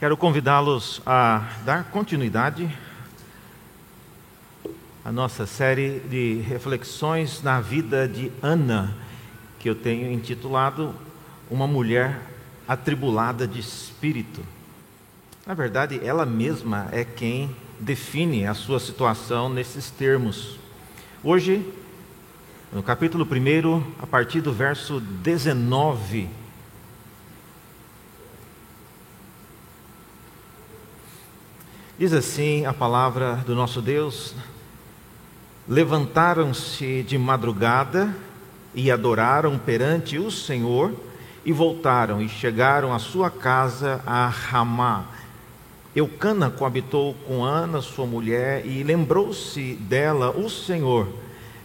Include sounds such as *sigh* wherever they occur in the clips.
Quero convidá-los a dar continuidade à nossa série de reflexões na vida de Ana, que eu tenho intitulado Uma Mulher Atribulada de Espírito. Na verdade, ela mesma é quem define a sua situação nesses termos. Hoje, no capítulo 1, a partir do verso 19, diz assim a palavra do nosso Deus: Levantaram-se de madrugada e adoraram perante o Senhor, e voltaram e chegaram à sua casa a Ramá Eucana coabitou com Ana, sua mulher, e lembrou-se dela o Senhor.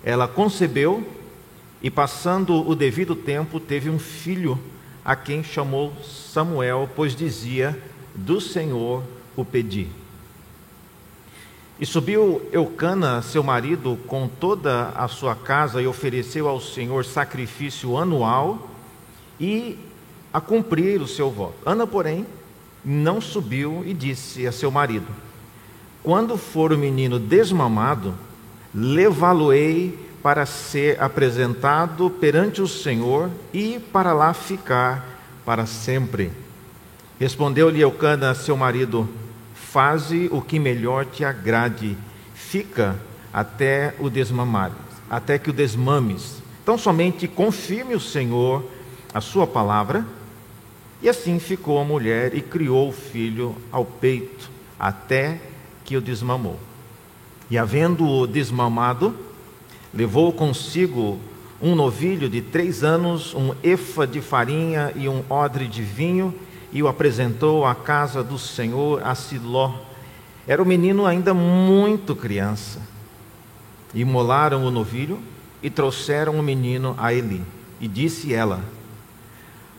Ela concebeu e, passando o devido tempo, teve um filho, a quem chamou Samuel, pois dizia: Do Senhor o pedi. E subiu Eucana, seu marido, com toda a sua casa e ofereceu ao Senhor sacrifício anual e a cumprir o seu voto. Ana, porém, não subiu e disse a seu marido: Quando for o menino desmamado, levá-lo-ei para ser apresentado perante o Senhor e para lá ficar para sempre. Respondeu-lhe Eucana, seu marido: Faze o que melhor te agrade, fica até o desmamar, até que o desmames. Então somente confirme o Senhor a sua palavra e assim ficou a mulher e criou o filho ao peito, até que o desmamou. E havendo-o desmamado, levou consigo um novilho de três anos, um efa de farinha e um odre de vinho, e o apresentou à casa do Senhor a Siló. Era o menino ainda muito criança. Imolaram o novilho e trouxeram o menino a Eli. E disse ela: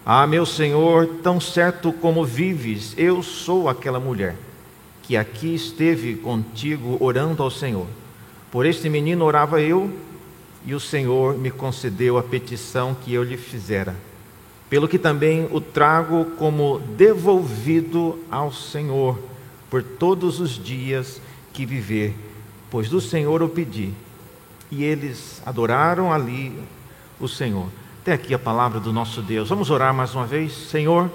ah, meu Senhor, tão certo como vives, eu sou aquela mulher que aqui esteve contigo orando ao Senhor. Por este menino orava eu, e o Senhor me concedeu a petição que eu lhe fizera. Pelo que também o trago como devolvido ao Senhor por todos os dias que viver, pois do Senhor o pedi. E eles adoraram ali o Senhor. Até aqui a palavra do nosso Deus. Vamos orar mais uma vez. Senhor,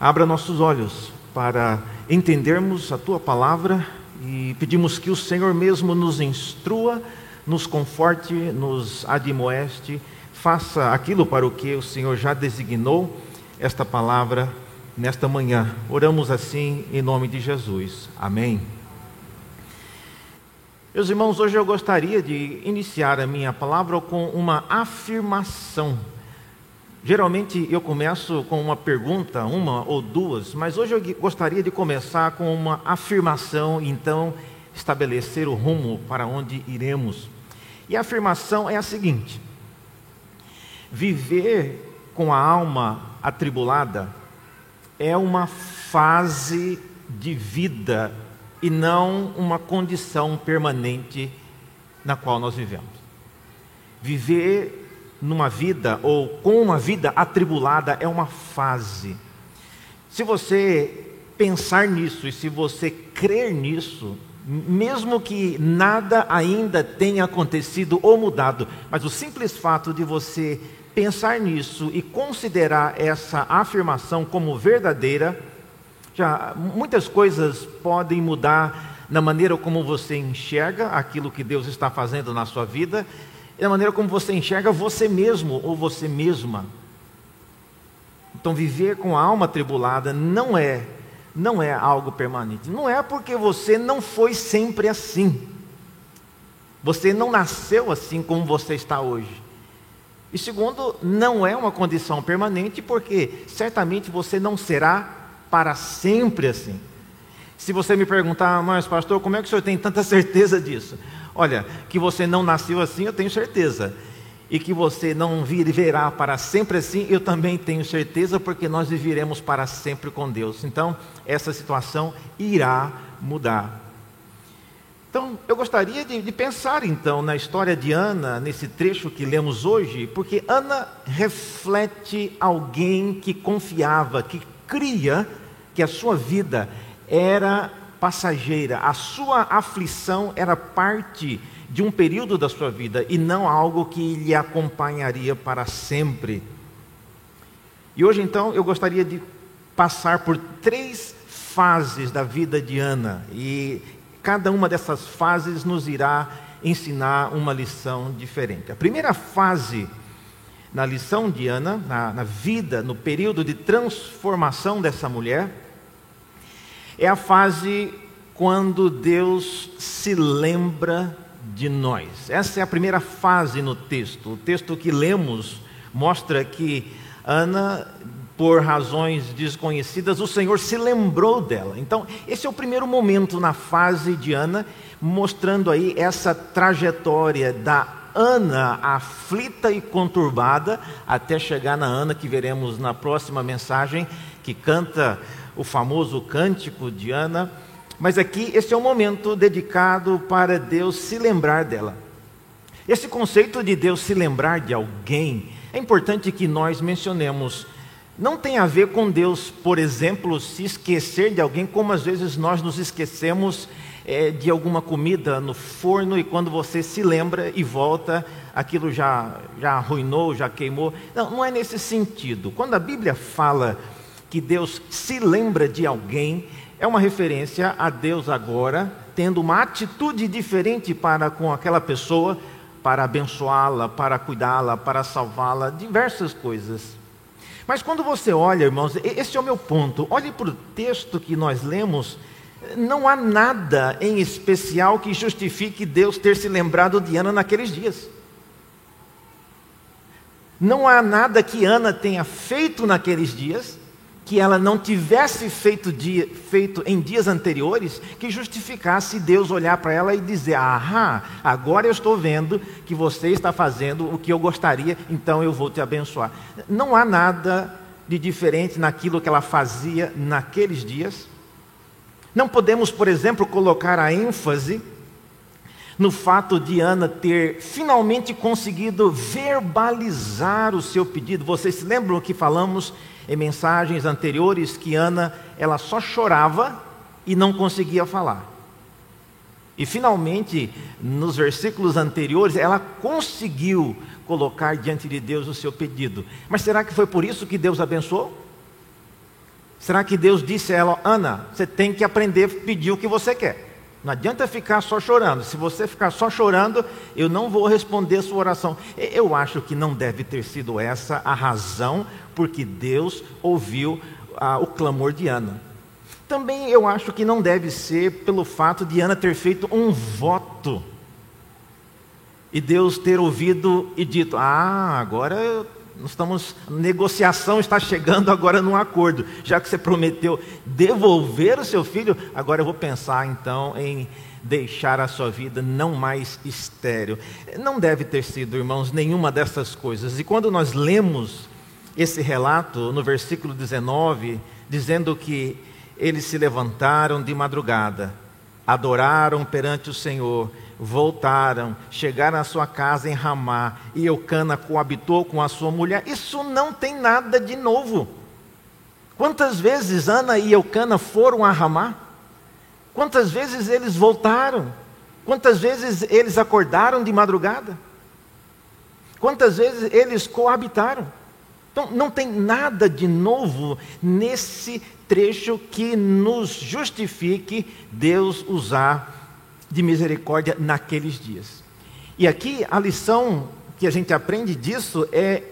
abra nossos olhos para entendermos a tua palavra e pedimos que o Senhor mesmo nos instrua, nos conforte, nos admoeste, faça aquilo para o que o Senhor já designou esta palavra nesta manhã. Oramos assim em nome de Jesus. Amém. Meus irmãos, hoje eu gostaria de iniciar a minha palavra com uma afirmação Geralmente eu começo com uma pergunta, uma ou duas, mas hoje eu gostaria de começar com uma afirmação, então estabelecer o rumo para onde iremos. E a afirmação é a seguinte: viver com a alma atribulada é uma fase de vida e não uma condição permanente na qual nós vivemos. Viver numa vida ou com uma vida atribulada é uma fase. Se você pensar nisso e se você crer nisso, mesmo que nada ainda tenha acontecido ou mudado, mas o simples fato de você pensar nisso e considerar essa afirmação como verdadeira, já muitas coisas podem mudar na maneira como você enxerga aquilo que Deus está fazendo na sua vida e da maneira como você enxerga você mesmo ou você mesma. Então, viver com a alma tribulada não é, não é algo permanente. Não é porque você não foi sempre assim. Você não nasceu assim como você está hoje. E segundo, não é uma condição permanente, porque certamente você não será para sempre assim. Se você me perguntar, mas pastor, como é que o senhor tem tanta certeza disso? Olha, que você não nasceu assim, eu tenho certeza. E que você não viverá para sempre assim, eu também tenho certeza, porque nós viveremos para sempre com Deus. Então, essa situação irá mudar. Então, eu gostaria de, de, pensar então na história de Ana, nesse trecho que lemos hoje, porque Ana reflete alguém que confiava, que cria que a sua vida era passageira, a sua aflição era parte de um período da sua vida e não algo que lhe acompanharia para sempre. E hoje então eu gostaria de passar por três fases da vida de Ana e cada uma dessas fases nos irá ensinar uma lição diferente. A primeira fase na lição de Ana, na, na vida, no período de transformação dessa mulher, é a fase quando Deus se lembra de nós. Essa é a primeira fase no texto. O texto que lemos mostra que Ana, por razões desconhecidas, o Senhor se lembrou dela. Então, esse é o primeiro momento na fase de Ana, mostrando aí essa trajetória da Ana aflita e conturbada, até chegar na Ana que veremos na próxima mensagem, que canta o famoso cântico de Ana. Mas aqui, esse é um momento dedicado para Deus se lembrar dela. Esse conceito de Deus se lembrar de alguém é importante que nós mencionemos. Não tem a ver com Deus, por exemplo, se esquecer de alguém, como às vezes nós nos esquecemos é, de alguma comida no forno e quando você se lembra e volta, aquilo já, já arruinou, já queimou. Não, não é nesse sentido. Quando a Bíblia fala que Deus se lembra de alguém, é uma referência a Deus agora tendo uma atitude diferente para com aquela pessoa, para abençoá-la, para cuidá-la, para salvá-la, diversas coisas. Mas quando você olha, irmãos, esse é o meu ponto. Olhe para o texto que nós lemos não há nada em especial que justifique Deus ter se lembrado de Ana naqueles dias. Não há nada que Ana tenha feito naqueles dias que ela não tivesse feito, dia, feito em dias anteriores que justificasse Deus olhar para ela e dizer: Ahá, agora eu estou vendo que você está fazendo o que eu gostaria, então eu vou te abençoar. Não há nada de diferente naquilo que ela fazia naqueles dias não podemos, por exemplo, colocar a ênfase no fato de Ana ter finalmente conseguido verbalizar o seu pedido. Vocês se lembram que falamos em mensagens anteriores que Ana ela só chorava e não conseguia falar. E finalmente, nos versículos anteriores, ela conseguiu colocar diante de Deus o seu pedido. Mas será que foi por isso que Deus abençoou? Será que Deus disse a ela, Ana, você tem que aprender a pedir o que você quer? Não adianta ficar só chorando. Se você ficar só chorando, eu não vou responder a sua oração. Eu acho que não deve ter sido essa a razão porque Deus ouviu ah, o clamor de Ana. Também eu acho que não deve ser pelo fato de Ana ter feito um voto. E Deus ter ouvido e dito: Ah, agora nós estamos, a negociação está chegando agora num acordo. Já que você prometeu devolver o seu filho, agora eu vou pensar então em deixar a sua vida não mais estéril. Não deve ter sido, irmãos, nenhuma dessas coisas. E quando nós lemos esse relato no versículo 19, dizendo que eles se levantaram de madrugada, adoraram perante o Senhor voltaram, chegaram à sua casa em Ramá, e Eucana coabitou com a sua mulher. Isso não tem nada de novo. Quantas vezes Ana e Eucana foram a Ramá? Quantas vezes eles voltaram? Quantas vezes eles acordaram de madrugada? Quantas vezes eles coabitaram? Então, não tem nada de novo nesse trecho que nos justifique Deus usar de misericórdia naqueles dias. E aqui a lição que a gente aprende disso é,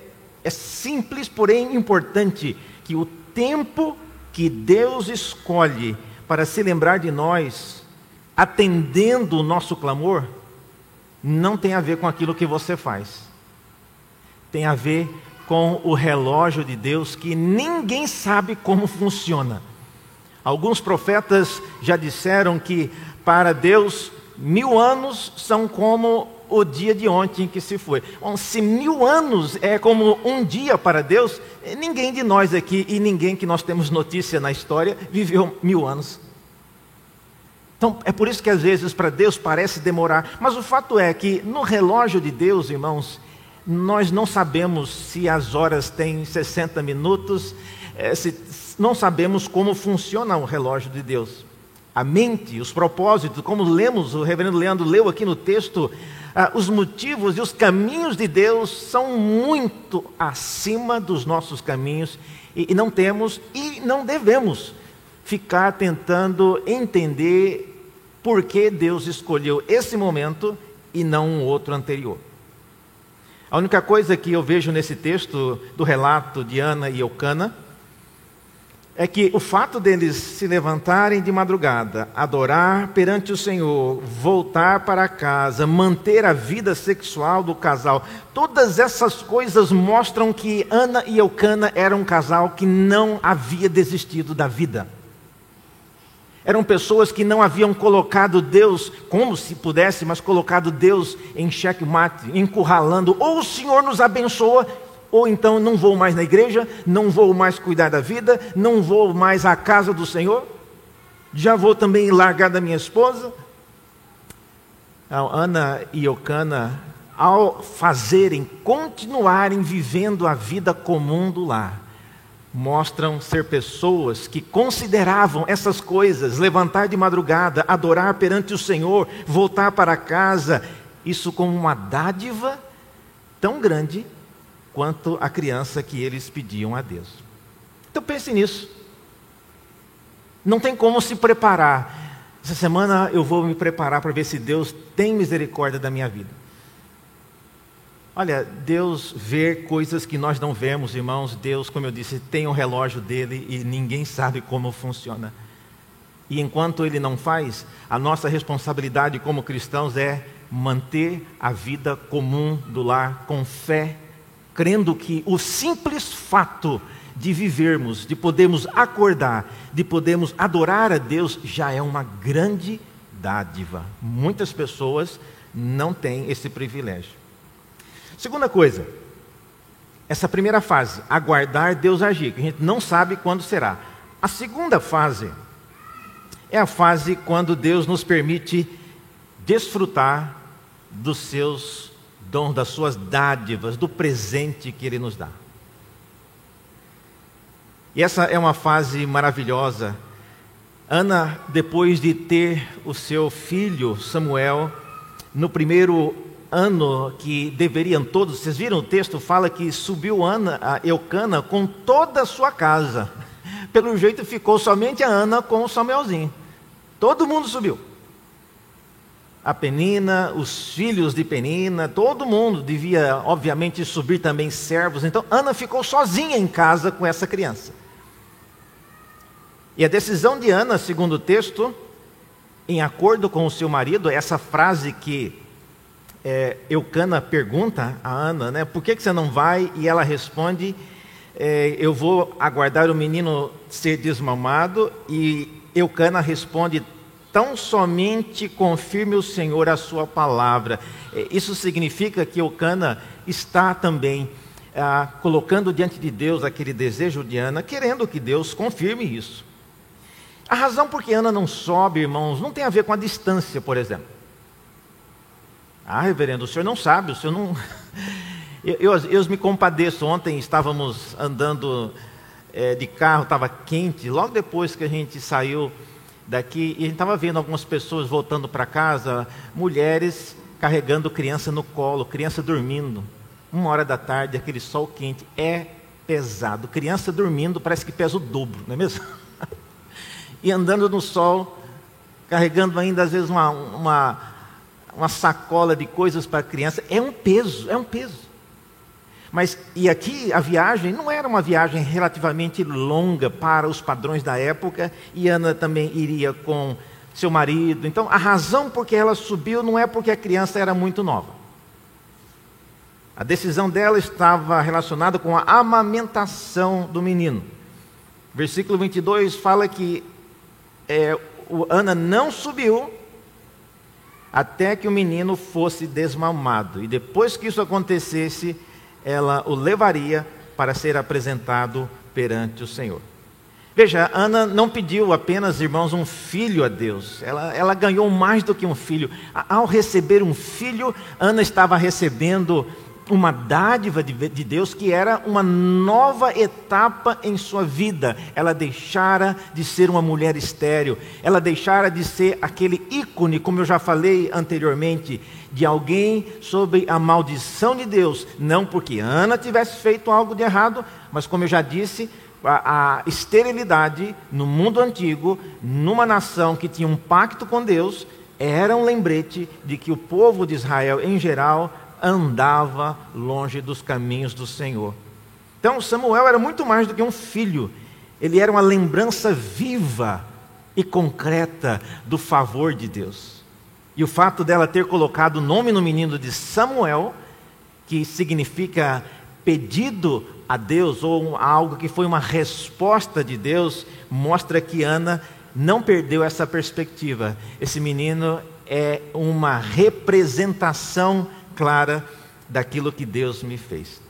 é simples, porém importante: que o tempo que Deus escolhe para se lembrar de nós, atendendo o nosso clamor, não tem a ver com aquilo que você faz, tem a ver com o relógio de Deus que ninguém sabe como funciona. Alguns profetas já disseram que para Deus, mil anos são como o dia de ontem que se foi. Bom, se mil anos é como um dia para Deus, ninguém de nós aqui e ninguém que nós temos notícia na história viveu mil anos. Então, é por isso que às vezes para Deus parece demorar, mas o fato é que no relógio de Deus, irmãos, nós não sabemos se as horas têm 60 minutos, eh, se não sabemos como funciona o relógio de Deus. A mente, os propósitos, como lemos, o reverendo Leandro leu aqui no texto, ah, os motivos e os caminhos de Deus são muito acima dos nossos caminhos e, e não temos e não devemos ficar tentando entender por que Deus escolheu esse momento e não um outro anterior. A única coisa que eu vejo nesse texto do relato de Ana e Eucana é que o fato deles se levantarem de madrugada, adorar perante o Senhor, voltar para casa, manter a vida sexual do casal, todas essas coisas mostram que Ana e Eucana eram um casal que não havia desistido da vida. Eram pessoas que não haviam colocado Deus, como se pudesse, mas colocado Deus em xeque-mate, encurralando. Ou o Senhor nos abençoa, ou então não vou mais na igreja, não vou mais cuidar da vida, não vou mais à casa do Senhor. Já vou também largar da minha esposa. Ana e Ocana, ao fazerem, continuarem vivendo a vida comum do lar, mostram ser pessoas que consideravam essas coisas, levantar de madrugada, adorar perante o Senhor, voltar para casa, isso como uma dádiva tão grande quanto a criança que eles pediam a Deus. Então pense nisso. Não tem como se preparar. Essa semana eu vou me preparar para ver se Deus tem misericórdia da minha vida. Olha, Deus vê coisas que nós não vemos, irmãos. Deus, como eu disse, tem o um relógio dele e ninguém sabe como funciona. E enquanto ele não faz, a nossa responsabilidade como cristãos é manter a vida comum do lar com fé, crendo que o simples fato de vivermos, de podermos acordar, de podermos adorar a Deus, já é uma grande dádiva. Muitas pessoas não têm esse privilégio. Segunda coisa, essa primeira fase, aguardar Deus agir, que a gente não sabe quando será. A segunda fase é a fase quando Deus nos permite desfrutar dos seus dons, das suas dádivas, do presente que Ele nos dá. E essa é uma fase maravilhosa. Ana, depois de ter o seu filho Samuel, no primeiro ano que deveriam todos, vocês viram o texto, fala que subiu Ana, a Eucana com toda a sua casa. *laughs* Pelo jeito ficou somente a Ana com o Samuelzinho. Todo mundo subiu. A Penina, os filhos de Penina, todo mundo devia, obviamente, subir também servos. Então, Ana ficou sozinha em casa com essa criança. E a decisão de Ana, segundo o texto, em acordo com o seu marido, essa frase que é, Eucana pergunta a Ana, né, por que, que você não vai? E ela responde, é, eu vou aguardar o menino ser desmamado. E Eucana responde, tão somente confirme o Senhor a sua palavra. É, isso significa que Eucana está também ah, colocando diante de Deus aquele desejo de Ana, querendo que Deus confirme isso. A razão por que Ana não sobe, irmãos, não tem a ver com a distância, por exemplo. Ah, reverendo, o senhor não sabe, o senhor não. *laughs* eu, eu, eu me compadeço. Ontem estávamos andando é, de carro, estava quente. Logo depois que a gente saiu daqui, e a gente estava vendo algumas pessoas voltando para casa, mulheres carregando criança no colo, criança dormindo. Uma hora da tarde, aquele sol quente. É pesado. Criança dormindo parece que pesa o dobro, não é mesmo? *laughs* e andando no sol, carregando ainda às vezes uma, uma uma sacola de coisas para criança, é um peso, é um peso. Mas, e aqui a viagem não era uma viagem relativamente longa para os padrões da época, e Ana também iria com seu marido. Então, a razão por que ela subiu não é porque a criança era muito nova. A decisão dela estava relacionada com a amamentação do menino. Versículo 22 fala que é, Ana não subiu até que o menino fosse desmamado. E depois que isso acontecesse, ela o levaria para ser apresentado perante o Senhor. Veja, Ana não pediu apenas, irmãos, um filho a Deus, ela, ela ganhou mais do que um filho. Ao receber um filho, Ana estava recebendo uma dádiva de Deus que era uma nova etapa em sua vida. Ela deixara de ser uma mulher estéril, ela deixara de ser aquele ícone, como eu já falei anteriormente, de alguém sob a maldição de Deus. Não porque Ana tivesse feito algo de errado, mas como eu já disse, a, a esterilidade no mundo antigo, numa nação que tinha um pacto com Deus, era um lembrete de que o povo de Israel, em geral, andava longe dos caminhos do Senhor. Então, Samuel era muito mais do que um filho, ele era uma lembrança viva e concreta do favor de Deus. E o fato dela ter colocado o nome no menino de Samuel, que significa pedido a Deus, ou algo que foi uma resposta de Deus, mostra que Ana não perdeu essa perspectiva. Esse menino é uma representação clara daquilo que Deus me fez.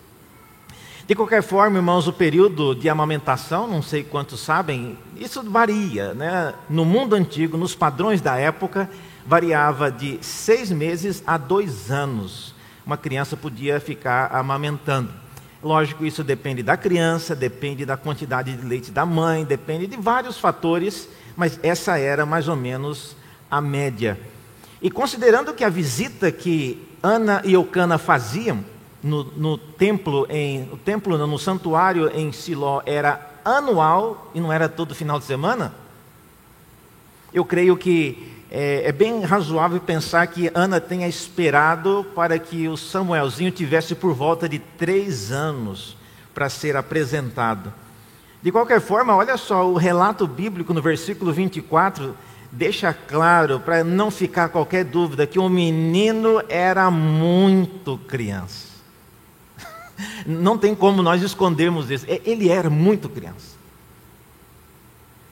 De qualquer forma, irmãos, o período de amamentação, não sei quantos sabem, isso varia. Né? No mundo antigo, nos padrões da época, variava de seis meses a dois anos. Uma criança podia ficar amamentando. Lógico, isso depende da criança, depende da quantidade de leite da mãe, depende de vários fatores, mas essa era mais ou menos a média. E considerando que a visita que Ana e Eucana faziam no, no templo, em, o templo no santuário em Siló era anual e não era todo final de semana, eu creio que é, é, bem razoável pensar que Ana tenha esperado para que o Samuelzinho tivesse por volta de três anos para ser apresentado. De qualquer forma, olha só, o relato bíblico no versículo 24 deixa claro, para não ficar qualquer dúvida, que o menino era muito criança. *laughs* Não tem como nós escondermos isso. Ele era muito criança.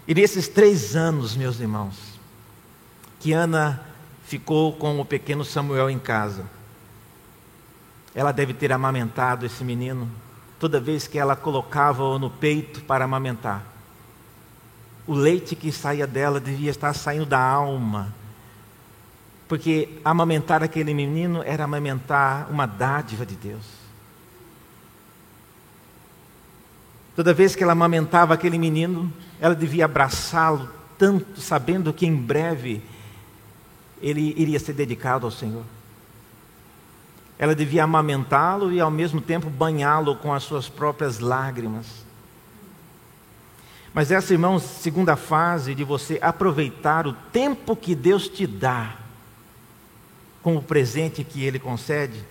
E nesses três anos, meus irmãos, que Ana ficou com o pequeno Samuel em casa, ela deve ter amamentado esse menino toda vez que ela colocava-o no peito para amamentar o leite que saía dela devia estar saindo da alma. Porque amamentar aquele menino era amamentar uma dádiva de Deus. Toda vez que ela amamentava aquele menino, ela devia abraçá-lo tanto, sabendo que em breve ele iria ser dedicado ao Senhor. Ela devia amamentá-lo e ao mesmo tempo banhá-lo com as suas próprias lágrimas. Mas essa, irmãos, segunda fase de você aproveitar o tempo que Deus te dá com o presente que Ele concede,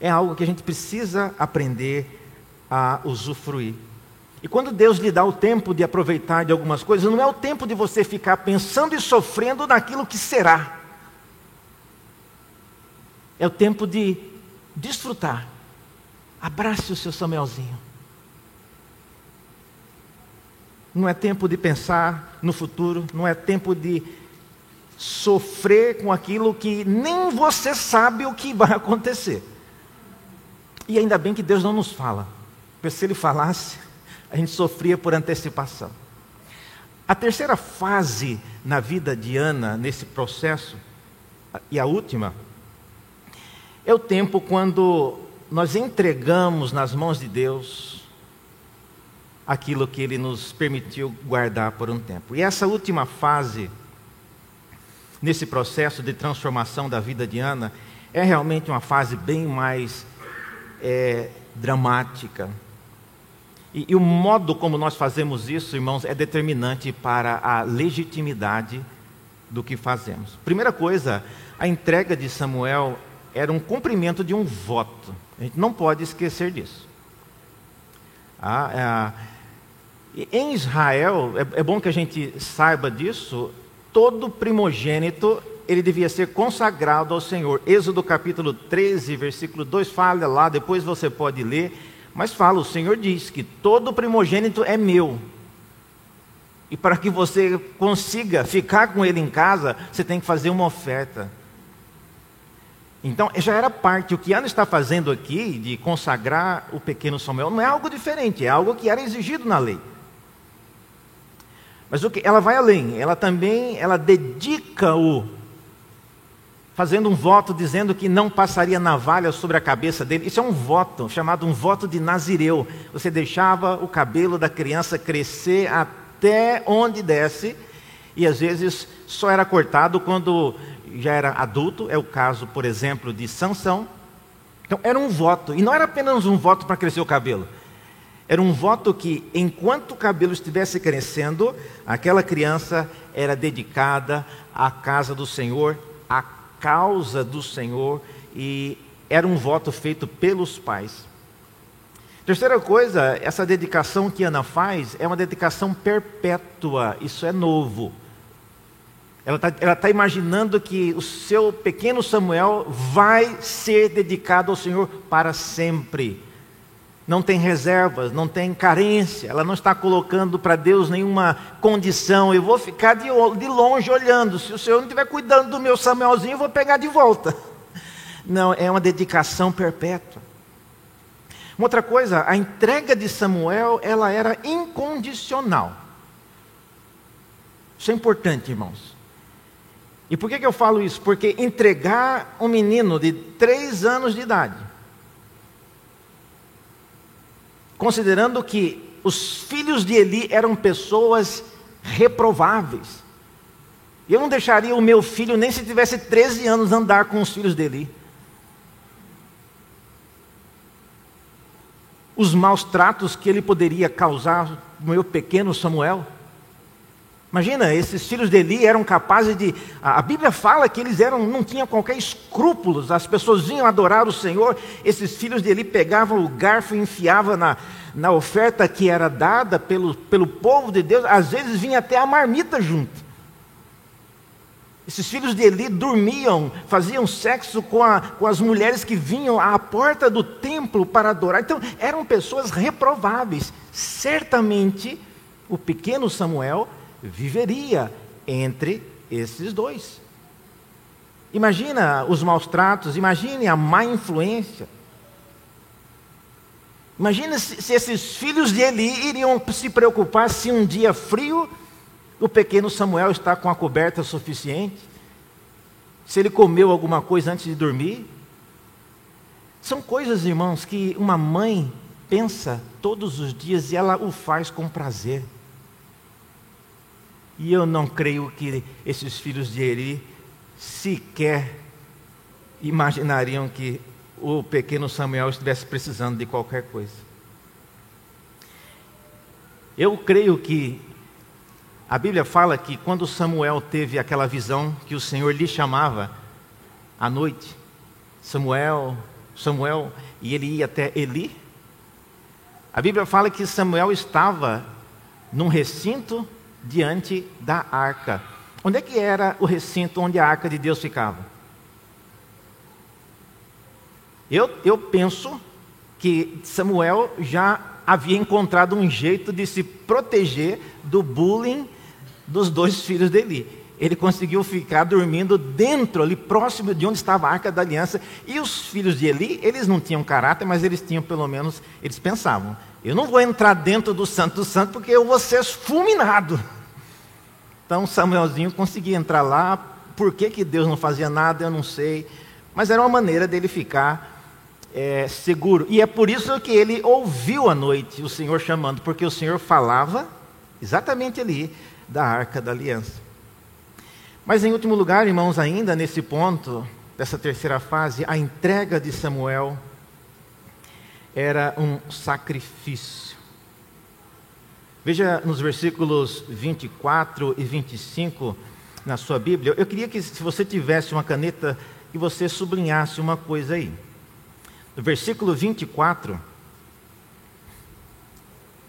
é algo que a gente precisa aprender a usufruir. E quando Deus lhe dá o tempo de aproveitar de algumas coisas, não é o tempo de você ficar pensando e sofrendo naquilo que será. É o tempo de desfrutar. Abrace o seu Samuelzinho. Não é tempo de pensar no futuro, não é tempo de sofrer com aquilo que nem você sabe o que vai acontecer. E ainda bem que Deus não nos fala, porque se Ele falasse, a gente sofria por antecipação. A terceira fase na vida de Ana, nesse processo, e a última, é o tempo quando nós entregamos nas mãos de Deus aquilo que ele nos permitiu guardar por um tempo. E essa última fase, nesse processo de transformação da vida de Ana, é realmente uma fase bem mais é, dramática. E, e o modo como nós fazemos isso, irmãos, é determinante para a legitimidade do que fazemos. Primeira coisa, a entrega de Samuel era um cumprimento de um voto. A gente não pode esquecer disso. Ah, é, em Israel, é, é bom que a gente saiba disso, todo primogênito ele devia ser consagrado ao Senhor. Êxodo capítulo 13, versículo 2 fala lá, depois você pode ler, mas fala, o Senhor diz que todo primogênito é meu. E para que você consiga ficar com ele em casa, você tem que fazer uma oferta. Então, já era parte, o que Ana está fazendo aqui, de consagrar o pequeno Samuel, não é algo diferente, é algo que era exigido na lei. Mas o que ela vai além, ela também ela dedica-o fazendo um voto dizendo que não passaria navalha sobre a cabeça dele. Isso é um voto, chamado um voto de Nazireu. Você deixava o cabelo da criança crescer até onde desce, e às vezes só era cortado quando já era adulto. É o caso, por exemplo, de Sansão. Então era um voto, e não era apenas um voto para crescer o cabelo. Era um voto que, enquanto o cabelo estivesse crescendo, aquela criança era dedicada à casa do Senhor, à causa do Senhor e era um voto feito pelos pais. Terceira coisa, essa dedicação que Ana faz é uma dedicação perpétua, isso é novo. Ela está tá imaginando que o seu pequeno Samuel vai ser dedicado ao Senhor para sempre não tem reservas, não tem carência, ela não está colocando para Deus nenhuma condição. Eu vou ficar de, de, longe olhando. Se o Senhor não estiver cuidando do meu Samuelzinho, eu vou pegar de volta. *laughs* Não, é uma dedicação perpétua. Uma outra coisa, a entrega de Samuel, ela era incondicional. Isso é importante, irmãos. E por que, que eu falo isso? Porque entregar um menino de três anos de idade considerando que os filhos de Eli eram pessoas reprováveis. Eu não deixaria o meu filho, nem se tivesse 13 anos, andar com os filhos de Eli. Os maus tratos que ele poderia causar no meu pequeno Samuel. Imagina, esses filhos de Eli eram capazes de. A Bíblia fala que eles eram, não tinham qualquer escrúpulos, as pessoas vinham adorar o Senhor, esses filhos de Eli pegavam o garfo e enfiavam na, na oferta que era dada pelo, pelo povo de Deus, às vezes vinha até a marmita junto. Esses filhos de Eli dormiam, faziam sexo com, a, com as mulheres que vinham à porta do templo para adorar. Então, eram pessoas reprováveis. Certamente, o pequeno Samuel viveria entre esses dois. Imagina os maus tratos, imagine a má influência. Imagina se, se, esses filhos de Eli iriam se preocupar se um dia frio o pequeno Samuel está com a coberta suficiente, se ele comeu alguma coisa antes de dormir. São coisas, irmãos, que uma mãe pensa todos os dias e ela o faz com prazer. E eu não creio que esses filhos de Eli sequer imaginariam que o pequeno Samuel estivesse precisando de qualquer coisa. Eu creio que a Bíblia fala que quando Samuel teve aquela visão que o Senhor lhe chamava à noite, Samuel, Samuel, e ele ia até Eli. A Bíblia fala que Samuel estava num recinto diante da arca. Onde é que era o recinto onde a arca de Deus ficava? Eu, eu penso que Samuel já havia encontrado um jeito de se proteger do bullying dos dois filhos dele. Ele conseguiu ficar dormindo dentro, ali próximo de onde estava a arca da aliança. E os filhos de Eli, eles não tinham caráter, mas eles tinham pelo menos, eles pensavam: eu não vou entrar dentro do Santo Santo porque eu vou ser fulminado. Então Samuelzinho conseguia entrar lá. Por que, que Deus não fazia nada, eu não sei. Mas era uma maneira dele ficar é, seguro. E é por isso que ele ouviu à noite o Senhor chamando, porque o Senhor falava exatamente ali da arca da aliança. Mas em último lugar, irmãos, ainda nesse ponto, dessa terceira fase, a entrega de Samuel era um sacrifício. Veja nos versículos 24 e 25 na sua Bíblia. Eu queria que, se você tivesse uma caneta, que você sublinhasse uma coisa aí. No versículo 24,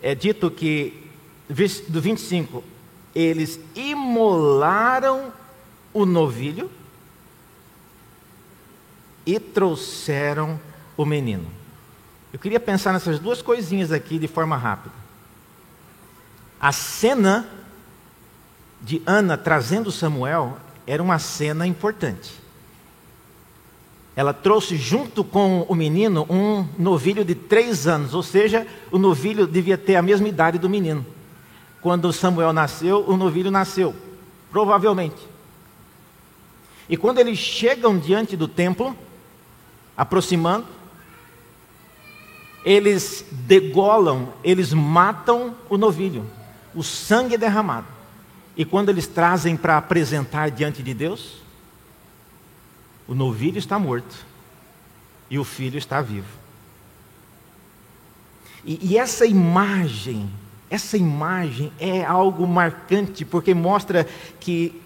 é dito que, do 25, eles imolaram o novilho e trouxeram o menino. Eu queria pensar nessas duas coisinhas aqui de forma rápida. A cena de Ana trazendo Samuel era uma cena importante. Ela trouxe junto com o menino um novilho de três anos, ou seja, o novilho devia ter a mesma idade do menino. Quando Samuel nasceu, o novilho nasceu, provavelmente. E quando eles chegam diante do templo, aproximando, eles degolam, eles matam o novilho, o sangue é derramado. E quando eles trazem para apresentar diante de Deus, o novilho está morto e o filho está vivo. E, e essa imagem, essa imagem é algo marcante, porque mostra que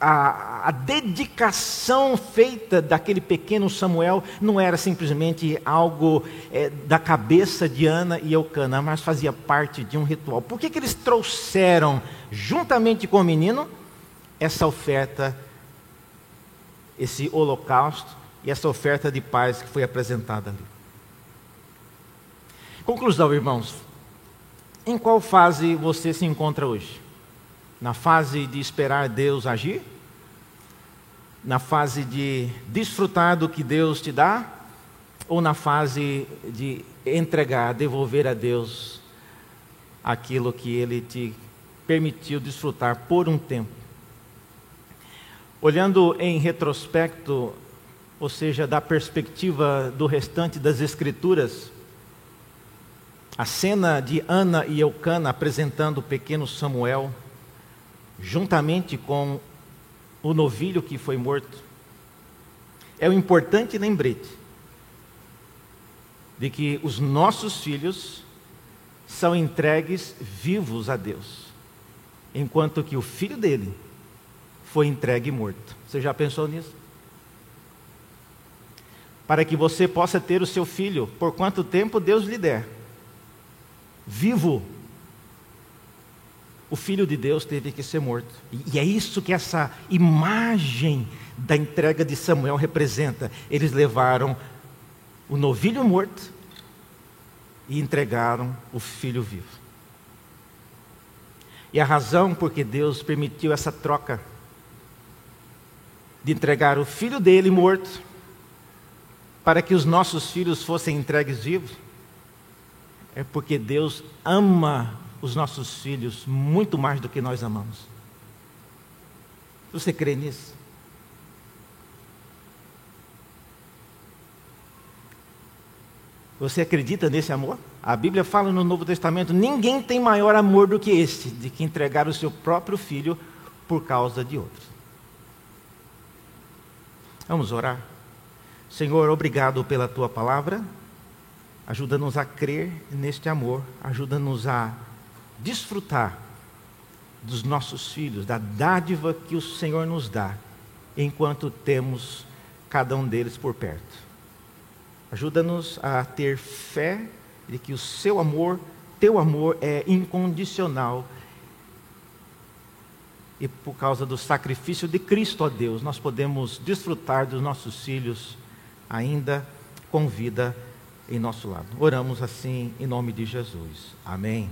a, a, dedicação feita daquele pequeno Samuel não era simplesmente algo é, da cabeça de Ana e Eucana, mas fazia parte de um ritual. Por que, que eles trouxeram, juntamente com o menino, essa oferta, esse holocausto e essa oferta de paz que foi apresentada ali? Conclusão, irmãos. Em qual fase você se encontra hoje? Na fase de esperar Deus agir? Na fase de desfrutar do que Deus te dá? Ou na fase de entregar, devolver a Deus aquilo que Ele te permitiu desfrutar por um tempo? Olhando em retrospecto, ou seja, da perspectiva do restante das Escrituras, a cena de Ana e Eucana apresentando o pequeno Samuel juntamente com o novilho que foi morto, é um importante lembrete de que os nossos filhos são entregues vivos a Deus, enquanto que o filho dele foi entregue morto. Você já pensou nisso? Para que você possa ter o seu filho, por quanto tempo Deus lhe der, vivo o Filho de Deus teve que ser morto. E é isso que essa imagem da entrega de Samuel representa. Eles levaram o novilho morto e entregaram o filho vivo. E a razão por que Deus permitiu essa troca de entregar o filho dele morto para que os nossos filhos fossem entregues vivos é porque Deus ama os nossos filhos muito mais do que nós amamos. Você crê nisso? Você acredita nesse amor? A Bíblia fala no Novo Testamento: ninguém tem maior amor do que este, de que entregar o seu próprio filho por causa de outros. Vamos orar. Senhor, obrigado pela tua palavra. Ajuda-nos a crer neste amor, ajuda-nos a desfrutar dos nossos filhos, da dádiva que o Senhor nos dá, enquanto temos cada um deles por perto. Ajuda-nos a ter fé de que o seu amor, teu amor é incondicional. E por causa do sacrifício de Cristo a Deus, nós podemos desfrutar dos nossos filhos ainda com vida em nosso lado. Oramos assim em nome de Jesus. Amém.